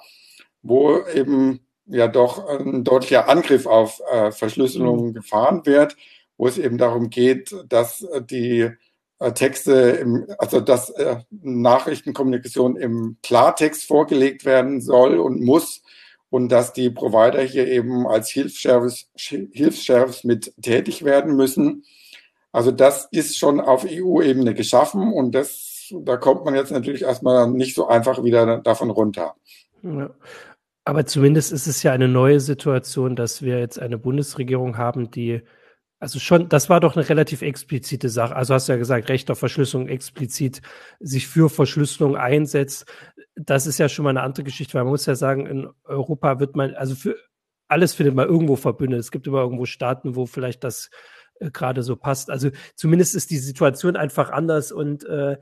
wo eben ja doch ein deutlicher Angriff auf äh, Verschlüsselung mhm. gefahren wird, wo es eben darum geht, dass die äh, Texte, im, also dass äh, Nachrichtenkommunikation im Klartext vorgelegt werden soll und muss und dass die Provider hier eben als Hilfsservice, Hilfsservice mit tätig werden müssen. Also das ist schon auf EU-Ebene geschaffen und das, da kommt man jetzt natürlich erstmal nicht so einfach wieder davon runter. Ja. Aber zumindest ist es ja eine neue Situation, dass wir jetzt eine Bundesregierung haben, die also schon, das war doch eine relativ explizite Sache. Also hast du ja gesagt, Recht auf Verschlüsselung explizit sich für Verschlüsselung einsetzt. Das ist ja schon mal eine andere Geschichte, weil man muss ja sagen, in Europa wird man, also für alles findet man irgendwo verbündet. Es gibt immer irgendwo Staaten, wo vielleicht das äh, gerade so passt. Also zumindest ist die Situation einfach anders und äh,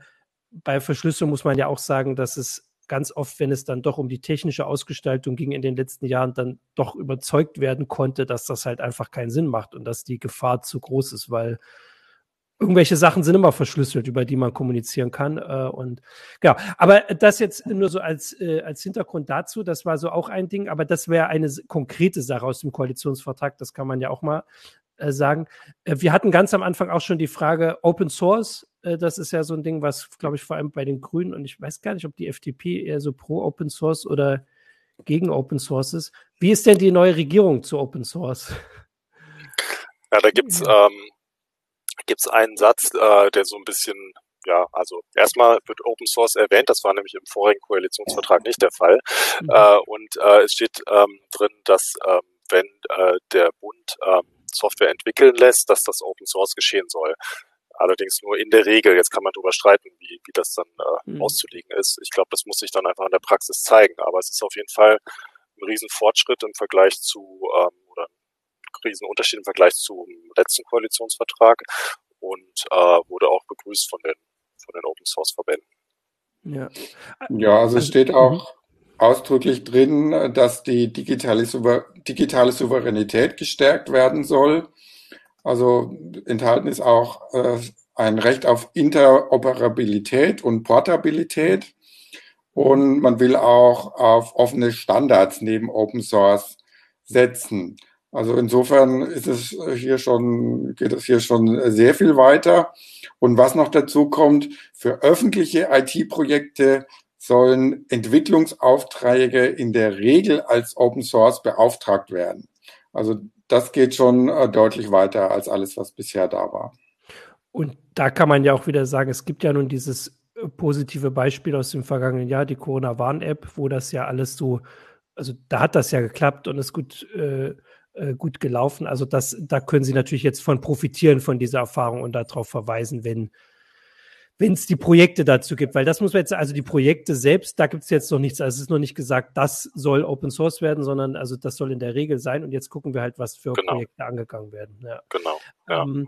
bei Verschlüsselung muss man ja auch sagen, dass es ganz oft, wenn es dann doch um die technische Ausgestaltung ging in den letzten Jahren, dann doch überzeugt werden konnte, dass das halt einfach keinen Sinn macht und dass die Gefahr zu groß ist, weil irgendwelche Sachen sind immer verschlüsselt, über die man kommunizieren kann. Äh, und genau. Aber das jetzt nur so als, äh, als Hintergrund dazu, das war so auch ein Ding, aber das wäre eine konkrete Sache aus dem Koalitionsvertrag, das kann man ja auch mal äh, sagen. Äh, wir hatten ganz am Anfang auch schon die Frage Open Source. Äh, das ist ja so ein Ding, was, glaube ich, vor allem bei den Grünen und ich weiß gar nicht, ob die FDP eher so pro Open Source oder gegen Open Source ist. Wie ist denn die neue Regierung zu Open Source? Ja, da gibt's ähm, gibt's einen Satz, äh, der so ein bisschen ja, also erstmal wird Open Source erwähnt, das war nämlich im vorigen Koalitionsvertrag nicht der Fall. Mhm. Äh, und äh, es steht ähm, drin, dass ähm, wenn äh, der Bund ähm, Software entwickeln lässt, dass das Open Source geschehen soll. Allerdings nur in der Regel. Jetzt kann man darüber streiten, wie, wie das dann äh, mhm. auszulegen ist. Ich glaube, das muss sich dann einfach in der Praxis zeigen. Aber es ist auf jeden Fall ein Riesenfortschritt im Vergleich zu, ähm, oder ein Riesenunterschied im Vergleich zum letzten Koalitionsvertrag und äh, wurde auch begrüßt von den, von den Open Source Verbänden. Ja, ja also es also, steht auch mhm. ausdrücklich drin, dass die digitale, Souver digitale Souveränität gestärkt werden soll. Also enthalten ist auch äh, ein Recht auf Interoperabilität und Portabilität. Und man will auch auf offene Standards neben Open Source setzen. Also insofern ist es hier schon, geht es hier schon sehr viel weiter. Und was noch dazu kommt, für öffentliche IT-Projekte sollen Entwicklungsaufträge in der Regel als Open Source beauftragt werden. Also das geht schon äh, deutlich weiter als alles, was bisher da war. Und da kann man ja auch wieder sagen, es gibt ja nun dieses äh, positive Beispiel aus dem vergangenen Jahr, die Corona-Warn-App, wo das ja alles so, also da hat das ja geklappt und ist gut, äh, äh, gut gelaufen. Also das, da können Sie natürlich jetzt von profitieren von dieser Erfahrung und darauf verweisen, wenn wenn es die Projekte dazu gibt, weil das muss man jetzt, also die Projekte selbst, da gibt es jetzt noch nichts, also es ist noch nicht gesagt, das soll Open Source werden, sondern also das soll in der Regel sein und jetzt gucken wir halt, was für genau. Projekte angegangen werden. Ja. Genau. Ja. Ähm,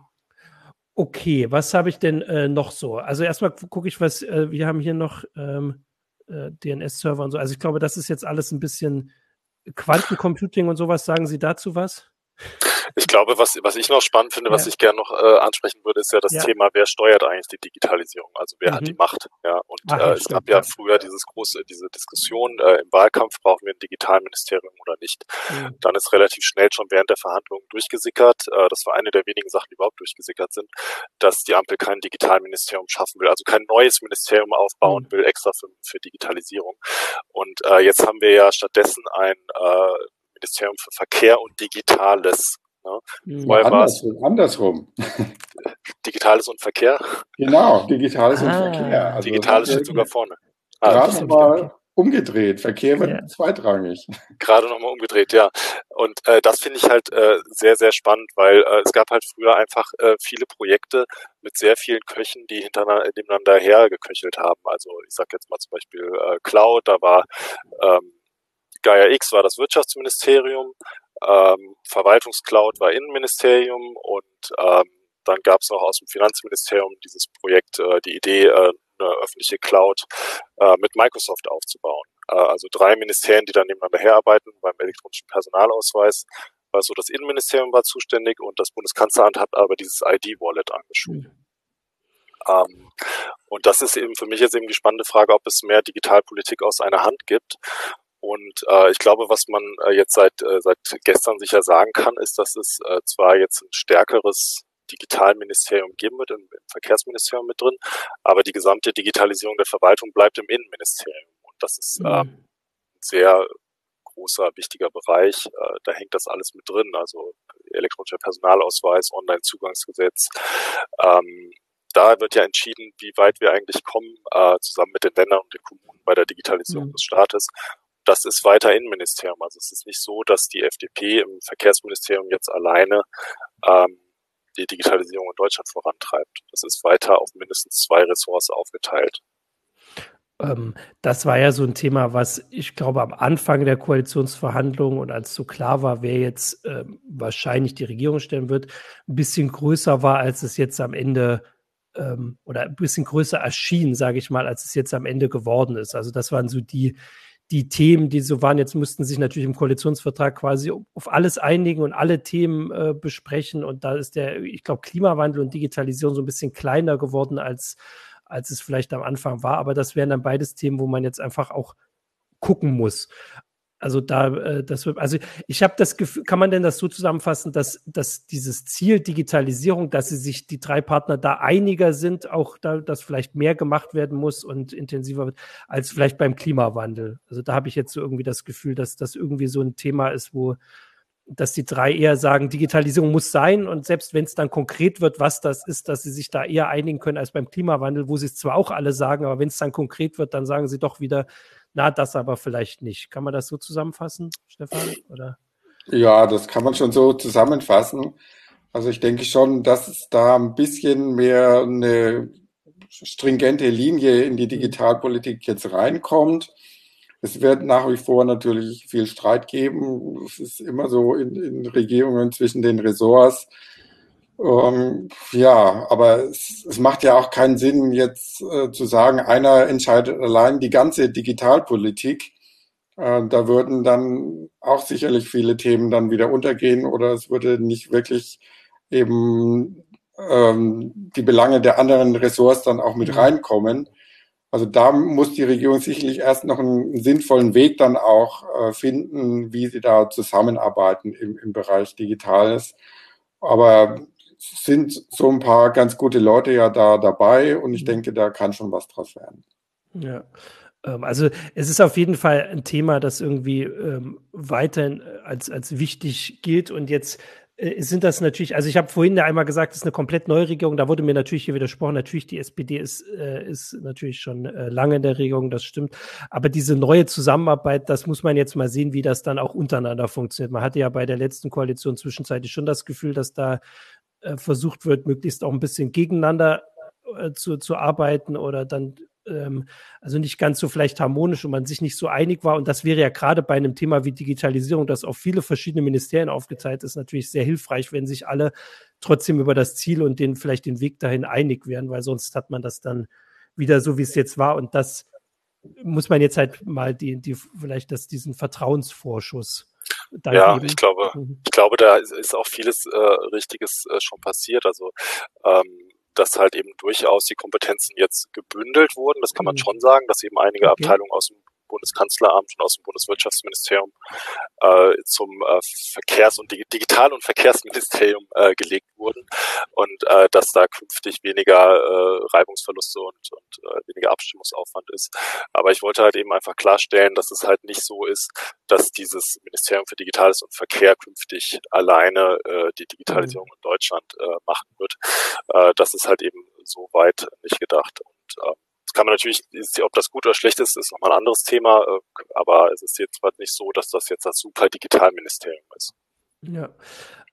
okay, was habe ich denn äh, noch so? Also erstmal gucke ich, was, äh, wir haben hier noch ähm, äh, DNS-Server und so. Also ich glaube, das ist jetzt alles ein bisschen Quantencomputing und sowas. Sagen Sie dazu was? Ich glaube, was, was ich noch spannend finde, ja. was ich gerne noch äh, ansprechen würde, ist ja das ja. Thema, wer steuert eigentlich die Digitalisierung? Also wer mhm. hat die Macht? Ja, und Ach, äh, es stimmt, gab ja, ja, früher dieses große, diese Diskussion äh, im Wahlkampf, brauchen wir ein Digitalministerium oder nicht? Mhm. Dann ist relativ schnell schon während der Verhandlungen durchgesickert, äh, das war eine der wenigen Sachen, die überhaupt durchgesickert sind, dass die Ampel kein Digitalministerium schaffen will, also kein neues Ministerium aufbauen mhm. will, extra für, für Digitalisierung. Und äh, jetzt haben wir ja stattdessen ein äh, Ministerium für Verkehr und Digitales Ne? Mhm. Andersrum, andersrum. Digitales und Verkehr? Genau, Digitales ah. und Verkehr. Also Digitales steht sogar vorne. Ah, gerade nochmal umgedreht. Verkehr wird ja. zweitrangig. Gerade nochmal umgedreht, ja. Und äh, das finde ich halt äh, sehr, sehr spannend, weil äh, es gab halt früher einfach äh, viele Projekte mit sehr vielen Köchen, die hintereinander nebeneinander hergeköchelt haben. Also ich sage jetzt mal zum Beispiel äh, Cloud, da war ähm, Gaia X war das Wirtschaftsministerium, ähm, Verwaltungscloud war Innenministerium und ähm, dann gab es noch aus dem Finanzministerium dieses Projekt, äh, die Idee, äh, eine öffentliche Cloud äh, mit Microsoft aufzubauen. Äh, also drei Ministerien, die dann nebeneinander herarbeiten beim elektronischen Personalausweis. Also das Innenministerium war zuständig und das Bundeskanzleramt hat aber dieses ID-Wallet angeschoben. Mhm. Ähm, und das ist eben für mich jetzt eben die spannende Frage, ob es mehr Digitalpolitik aus einer Hand gibt und äh, ich glaube, was man äh, jetzt seit, äh, seit gestern sicher sagen kann, ist, dass es äh, zwar jetzt ein stärkeres Digitalministerium geben wird, im, im Verkehrsministerium mit drin, aber die gesamte Digitalisierung der Verwaltung bleibt im Innenministerium. Und das ist äh, ein sehr großer, wichtiger Bereich. Äh, da hängt das alles mit drin, also elektronischer Personalausweis, Online-Zugangsgesetz. Ähm, da wird ja entschieden, wie weit wir eigentlich kommen, äh, zusammen mit den Ländern und den Kommunen bei der Digitalisierung mhm. des Staates das ist weiter Innenministerium. Also es ist nicht so, dass die FDP im Verkehrsministerium jetzt alleine ähm, die Digitalisierung in Deutschland vorantreibt. Das ist weiter auf mindestens zwei Ressorts aufgeteilt. Ähm, das war ja so ein Thema, was ich glaube am Anfang der Koalitionsverhandlungen und als so klar war, wer jetzt äh, wahrscheinlich die Regierung stellen wird, ein bisschen größer war, als es jetzt am Ende ähm, oder ein bisschen größer erschien, sage ich mal, als es jetzt am Ende geworden ist. Also das waren so die, die Themen, die so waren. Jetzt mussten sich natürlich im Koalitionsvertrag quasi auf alles einigen und alle Themen äh, besprechen. Und da ist der, ich glaube, Klimawandel und Digitalisierung so ein bisschen kleiner geworden als als es vielleicht am Anfang war. Aber das wären dann beides Themen, wo man jetzt einfach auch gucken muss. Also da, äh, das wird, also ich habe das Gefühl, kann man denn das so zusammenfassen, dass, dass dieses Ziel Digitalisierung, dass sie sich die drei Partner da einiger sind, auch da, dass vielleicht mehr gemacht werden muss und intensiver wird, als vielleicht beim Klimawandel. Also da habe ich jetzt so irgendwie das Gefühl, dass das irgendwie so ein Thema ist, wo, dass die drei eher sagen, Digitalisierung muss sein und selbst wenn es dann konkret wird, was das ist, dass sie sich da eher einigen können als beim Klimawandel, wo sie es zwar auch alle sagen, aber wenn es dann konkret wird, dann sagen sie doch wieder, na, das aber vielleicht nicht. Kann man das so zusammenfassen, Stefan? Oder? Ja, das kann man schon so zusammenfassen. Also ich denke schon, dass es da ein bisschen mehr eine stringente Linie in die. Digitalpolitik jetzt reinkommt. Es wird nach wie vor natürlich viel Streit geben. Es ist immer so in, in Regierungen zwischen den Ressorts. Ähm, ja, aber es, es, macht ja auch keinen Sinn, jetzt äh, zu sagen, einer entscheidet allein die ganze Digitalpolitik. Äh, da würden dann auch sicherlich viele Themen dann wieder untergehen oder es würde nicht wirklich eben ähm, die Belange der anderen Ressorts dann auch mit mhm. reinkommen. Also da muss die Regierung sicherlich erst noch einen sinnvollen Weg dann auch äh, finden, wie sie da zusammenarbeiten im, im Bereich Digitales. Aber sind so ein paar ganz gute Leute ja da dabei und ich mhm. denke, da kann schon was draus werden. Ja. Ähm, also es ist auf jeden Fall ein Thema, das irgendwie ähm, weiterhin als, als wichtig gilt. Und jetzt äh, sind das natürlich, also ich habe vorhin ja einmal gesagt, es ist eine komplett neue Regierung. Da wurde mir natürlich hier widersprochen. Natürlich, die SPD ist, äh, ist natürlich schon äh, lange in der Regierung, das stimmt. Aber diese neue Zusammenarbeit, das muss man jetzt mal sehen, wie das dann auch untereinander funktioniert. Man hatte ja bei der letzten Koalition zwischenzeitlich schon das Gefühl, dass da äh, versucht wird, möglichst auch ein bisschen gegeneinander äh, zu, zu arbeiten oder dann ähm, also nicht ganz so vielleicht harmonisch und man sich nicht so einig war. Und das wäre ja gerade bei einem Thema wie Digitalisierung, das auf viele verschiedene Ministerien aufgeteilt ist, natürlich sehr hilfreich, wenn sich alle trotzdem über das Ziel und den vielleicht den Weg dahin einig wären, weil sonst hat man das dann wieder so, wie es jetzt war. Und das muss man jetzt halt mal die, die vielleicht das, diesen Vertrauensvorschuss ja, ich glaube, mhm. ich glaube, da ist auch vieles äh, Richtiges äh, schon passiert. Also ähm, dass halt eben durchaus die Kompetenzen jetzt gebündelt wurden. Das kann man mhm. schon sagen, dass eben einige. Abteilungen aus dem Bundeskanzleramt und aus dem Bundeswirtschaftsministerium äh, zum äh, Verkehrs- und Digital- und Verkehrsministerium äh, gelegt wurden und äh, dass da künftig weniger äh, Reibungsverluste und, und äh, weniger Abstimmungsaufwand ist. Aber ich wollte halt eben einfach klarstellen, dass es halt nicht so ist, dass dieses Ministerium für Digitales und Verkehr künftig alleine äh, die Digitalisierung mhm. in Deutschland äh, machen wird. Äh, das ist halt eben so weit nicht gedacht. Und äh, Jetzt kann man natürlich, ob das gut oder schlecht ist, ist nochmal ein anderes Thema, äh, aber es ist jetzt halt nicht so, dass das jetzt das super Digitalministerium ist. Ja.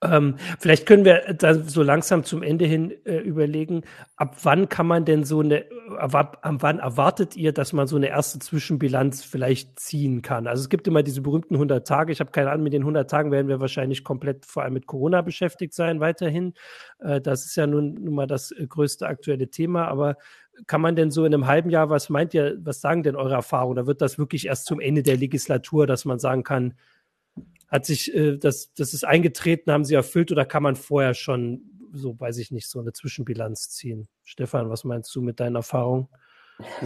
Ähm, vielleicht können wir da so langsam zum Ende hin äh, überlegen, ab wann kann man denn so eine, ab, ab wann erwartet ihr, dass man so eine erste Zwischenbilanz vielleicht ziehen kann? Also es gibt immer diese berühmten 100 Tage. Ich habe keine Ahnung, mit den 100 Tagen werden wir wahrscheinlich komplett vor allem mit Corona beschäftigt sein weiterhin. Äh, das ist ja nun, nun mal das äh, größte aktuelle Thema. Aber kann man denn so in einem halben Jahr, was meint ihr, was sagen denn eure Erfahrungen? Da wird das wirklich erst zum Ende der Legislatur, dass man sagen kann, hat sich äh, das, das ist eingetreten, haben sie erfüllt oder kann man vorher schon, so weiß ich nicht, so eine Zwischenbilanz ziehen? Stefan, was meinst du mit deinen Erfahrungen?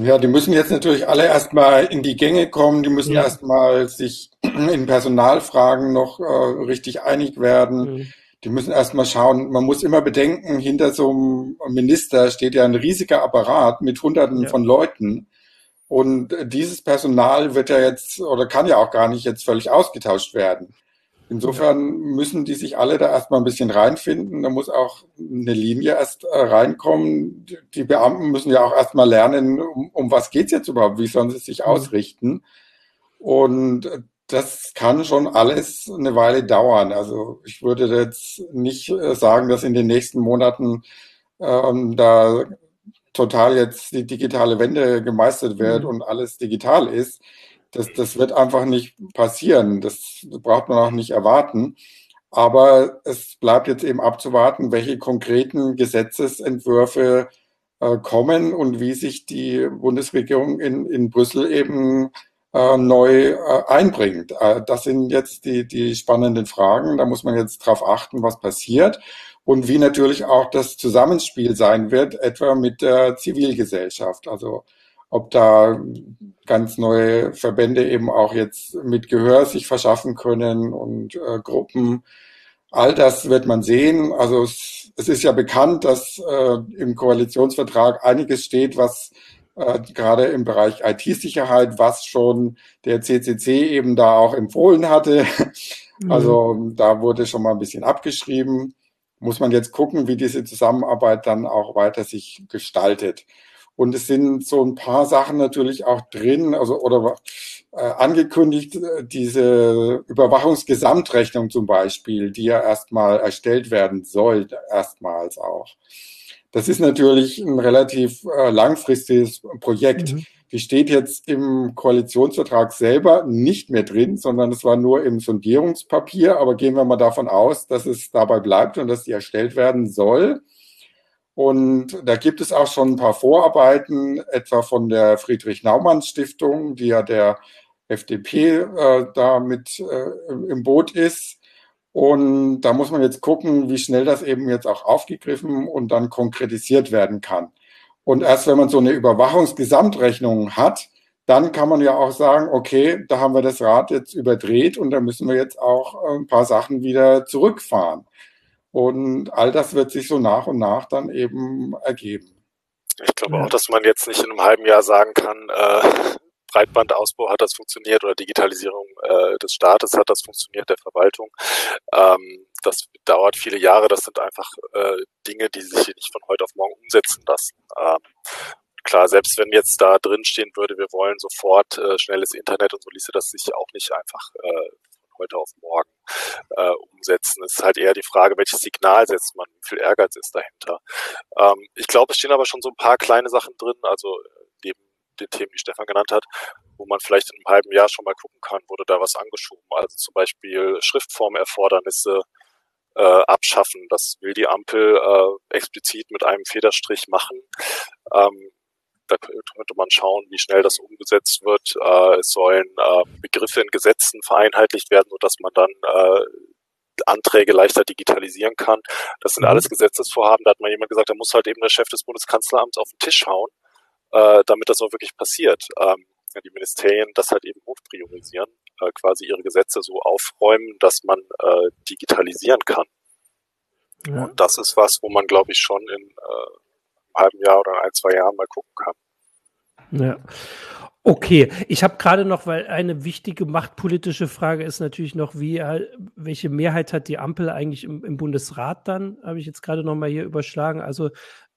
Ja, die müssen jetzt natürlich alle erstmal in die Gänge kommen, die müssen ja. erstmal sich in Personalfragen noch äh, richtig einig werden. Mhm die müssen erstmal schauen, man muss immer bedenken, hinter so einem Minister steht ja ein riesiger Apparat mit hunderten ja. von Leuten. Und dieses Personal wird ja jetzt oder kann ja auch gar nicht jetzt völlig ausgetauscht werden. Insofern müssen die sich alle da erstmal ein bisschen reinfinden. Da muss auch eine Linie erst äh, reinkommen. Die Beamten müssen ja auch erstmal lernen, um, um was geht's jetzt überhaupt? Wie sollen sie sich mhm. ausrichten? Und das kann schon alles eine Weile dauern. Also ich würde jetzt nicht äh, sagen, dass in den nächsten Monaten ähm, da total jetzt die digitale Wende gemeistert wird mhm. und alles digital ist. Das, das wird einfach nicht passieren. Das braucht man auch nicht erwarten. Aber es bleibt jetzt eben abzuwarten, welche konkreten Gesetzesentwürfe äh, kommen und wie sich die Bundesregierung in, in Brüssel eben äh, neu äh, einbringt. Äh, das sind jetzt die, die spannenden Fragen. Da muss man jetzt drauf achten, was passiert und wie natürlich auch das Zusammenspiel sein wird, etwa mit der Zivilgesellschaft. Also ob da ganz neue Verbände eben auch jetzt mit Gehör sich verschaffen können und äh, Gruppen. All das wird man sehen. Also es, es ist ja bekannt, dass äh, im Koalitionsvertrag einiges steht, was äh, gerade im Bereich IT-Sicherheit, was schon der CCC eben da auch empfohlen hatte. Mhm. Also da wurde schon mal ein bisschen abgeschrieben. Muss man jetzt gucken, wie diese Zusammenarbeit dann auch weiter sich gestaltet. Und es sind so ein paar Sachen natürlich auch drin, also oder äh, angekündigt, äh, diese Überwachungsgesamtrechnung zum Beispiel, die ja erstmal erstellt werden soll, erstmals auch. Das ist natürlich ein relativ äh, langfristiges Projekt. Mhm. Die steht jetzt im Koalitionsvertrag selber nicht mehr drin, sondern es war nur im Sondierungspapier. Aber gehen wir mal davon aus, dass es dabei bleibt und dass die erstellt werden soll. Und da gibt es auch schon ein paar Vorarbeiten, etwa von der Friedrich-Naumann-Stiftung, die ja der FDP äh, da mit äh, im Boot ist. Und da muss man jetzt gucken, wie schnell das eben jetzt auch aufgegriffen und dann konkretisiert werden kann. Und erst wenn man so eine Überwachungsgesamtrechnung hat, dann kann man ja auch sagen, okay, da haben wir das Rad jetzt überdreht und da müssen wir jetzt auch ein paar Sachen wieder zurückfahren. Und all das wird sich so nach und nach dann eben ergeben. Ich glaube auch, dass man jetzt nicht in einem halben Jahr sagen kann, äh, Breitbandausbau hat das funktioniert oder Digitalisierung äh, des Staates hat das funktioniert, der Verwaltung. Ähm, das dauert viele Jahre. Das sind einfach äh, Dinge, die sich nicht von heute auf morgen umsetzen lassen. Ähm, klar, selbst wenn jetzt da drin stehen würde, wir wollen sofort äh, schnelles Internet und so ließe das sich auch nicht einfach äh, heute auf morgen äh, umsetzen. Es ist halt eher die Frage, welches Signal setzt man, wie viel Ehrgeiz ist dahinter. Ähm, ich glaube, es stehen aber schon so ein paar kleine Sachen drin, also den Themen, die Stefan genannt hat, wo man vielleicht in einem halben Jahr schon mal gucken kann, wurde da was angeschoben. Also zum Beispiel Schriftformerfordernisse äh, abschaffen. Das will die Ampel äh, explizit mit einem Federstrich machen. Ähm, da könnte man schauen, wie schnell das umgesetzt wird. Äh, es sollen äh, Begriffe in Gesetzen vereinheitlicht werden, sodass man dann äh, Anträge leichter digitalisieren kann. Das sind mhm. alles Gesetzesvorhaben. Da hat mal jemand gesagt, da muss halt eben der Chef des Bundeskanzleramts auf den Tisch hauen, äh, damit das auch wirklich passiert. Ähm, die Ministerien das halt eben hoch priorisieren, äh, quasi ihre Gesetze so aufräumen, dass man äh, digitalisieren kann. Ja. Und das ist was, wo man, glaube ich, schon in äh, halben Jahr oder ein, zwei Jahren mal gucken kann. Ja. Okay, ich habe gerade noch, weil eine wichtige machtpolitische Frage ist natürlich noch, wie äh, welche Mehrheit hat die Ampel eigentlich im, im Bundesrat dann? Habe ich jetzt gerade noch mal hier überschlagen. Also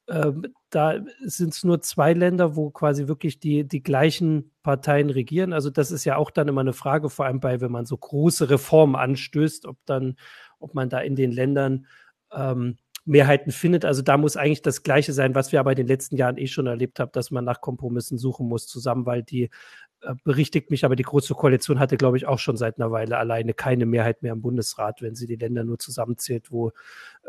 ähm, da sind es nur zwei Länder, wo quasi wirklich die, die gleichen Parteien regieren. Also das ist ja auch dann immer eine Frage, vor allem bei, wenn man so große Reformen anstößt, ob dann, ob man da in den Ländern ähm, Mehrheiten findet. Also da muss eigentlich das Gleiche sein, was wir aber in den letzten Jahren eh schon erlebt haben, dass man nach Kompromissen suchen muss zusammen, weil die äh, berichtigt mich, aber die Große Koalition hatte, glaube ich, auch schon seit einer Weile alleine keine Mehrheit mehr im Bundesrat, wenn sie die Länder nur zusammenzählt, wo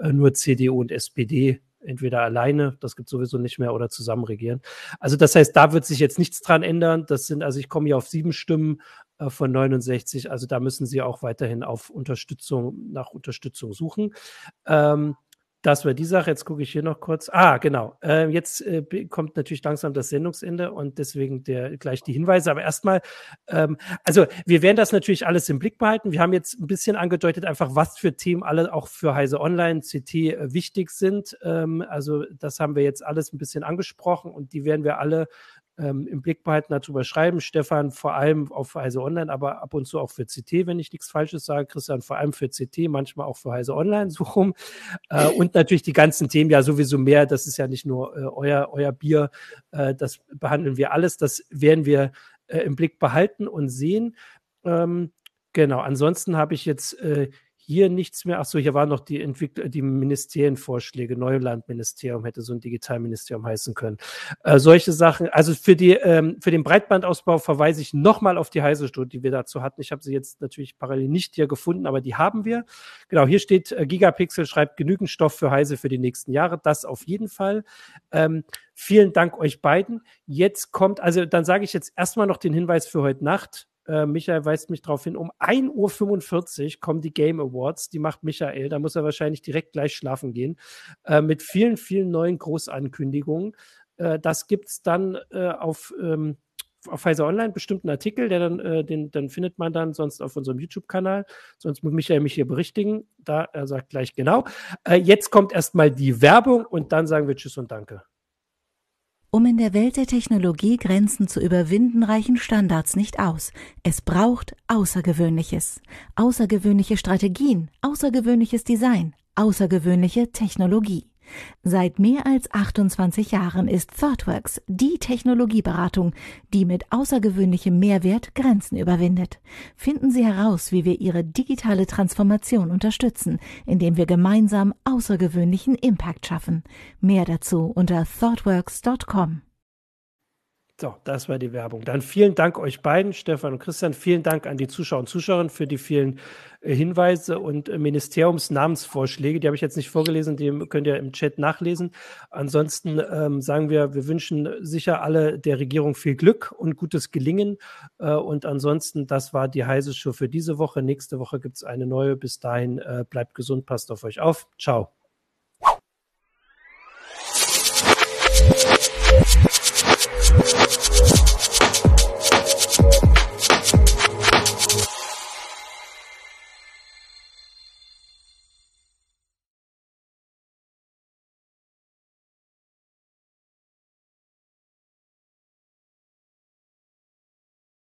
äh, nur CDU und SPD entweder alleine, das gibt sowieso nicht mehr, oder zusammen regieren. Also das heißt, da wird sich jetzt nichts dran ändern. Das sind, also ich komme hier auf sieben Stimmen äh, von 69, also da müssen sie auch weiterhin auf Unterstützung, nach Unterstützung suchen. Ähm, das war die Sache. Jetzt gucke ich hier noch kurz. Ah, genau. Äh, jetzt äh, kommt natürlich langsam das Sendungsende und deswegen der, gleich die Hinweise. Aber erstmal, ähm, also wir werden das natürlich alles im Blick behalten. Wir haben jetzt ein bisschen angedeutet, einfach was für Themen alle auch für Heise Online, CT äh, wichtig sind. Ähm, also das haben wir jetzt alles ein bisschen angesprochen und die werden wir alle ähm, im Blick behalten, darüber schreiben. Stefan vor allem auf Heise Online, aber ab und zu auch für CT, wenn ich nichts Falsches sage. Christian vor allem für CT, manchmal auch für Heise Online so rum. Äh, und natürlich die ganzen Themen ja sowieso mehr. Das ist ja nicht nur äh, euer, euer Bier. Äh, das behandeln wir alles. Das werden wir äh, im Blick behalten und sehen. Ähm, genau. Ansonsten habe ich jetzt äh, hier nichts mehr. Ach so, hier waren noch die Entwickler, die Ministerienvorschläge. Neulandministerium hätte so ein Digitalministerium heißen können. Äh, solche Sachen. Also für die ähm, für den Breitbandausbau verweise ich nochmal auf die heiße Studie, die wir dazu hatten. Ich habe sie jetzt natürlich parallel nicht hier gefunden, aber die haben wir. Genau, hier steht äh, Gigapixel schreibt genügend Stoff für Heise für die nächsten Jahre. Das auf jeden Fall. Ähm, vielen Dank euch beiden. Jetzt kommt, also dann sage ich jetzt erstmal noch den Hinweis für heute Nacht. Äh, Michael weist mich darauf hin, um 1.45 Uhr kommen die Game Awards. Die macht Michael. Da muss er wahrscheinlich direkt gleich schlafen gehen. Äh, mit vielen, vielen neuen Großankündigungen. Äh, das es dann äh, auf, ähm, auf Pfizer Online bestimmten Artikel, der dann, äh, den, dann findet man dann sonst auf unserem YouTube-Kanal. Sonst muss Michael mich hier berichtigen. Da er sagt gleich genau. Äh, jetzt kommt erstmal die Werbung und dann sagen wir Tschüss und Danke. Um in der Welt der Technologie Grenzen zu überwinden, reichen Standards nicht aus. Es braucht Außergewöhnliches. Außergewöhnliche Strategien, außergewöhnliches Design, außergewöhnliche Technologie. Seit mehr als 28 Jahren ist ThoughtWorks die Technologieberatung, die mit außergewöhnlichem Mehrwert Grenzen überwindet. Finden Sie heraus, wie wir Ihre digitale Transformation unterstützen, indem wir gemeinsam außergewöhnlichen Impact schaffen. Mehr dazu unter thoughtworks.com. So, das war die Werbung. Dann vielen Dank euch beiden, Stefan und Christian. Vielen Dank an die Zuschauer und Zuschauerinnen für die vielen äh, Hinweise und äh, Ministeriumsnamensvorschläge. Die habe ich jetzt nicht vorgelesen, die könnt ihr im Chat nachlesen. Ansonsten ähm, sagen wir, wir wünschen sicher alle der Regierung viel Glück und gutes Gelingen. Äh, und ansonsten, das war die heiße Show für diese Woche. Nächste Woche gibt es eine neue. Bis dahin, äh, bleibt gesund, passt auf euch auf. Ciao.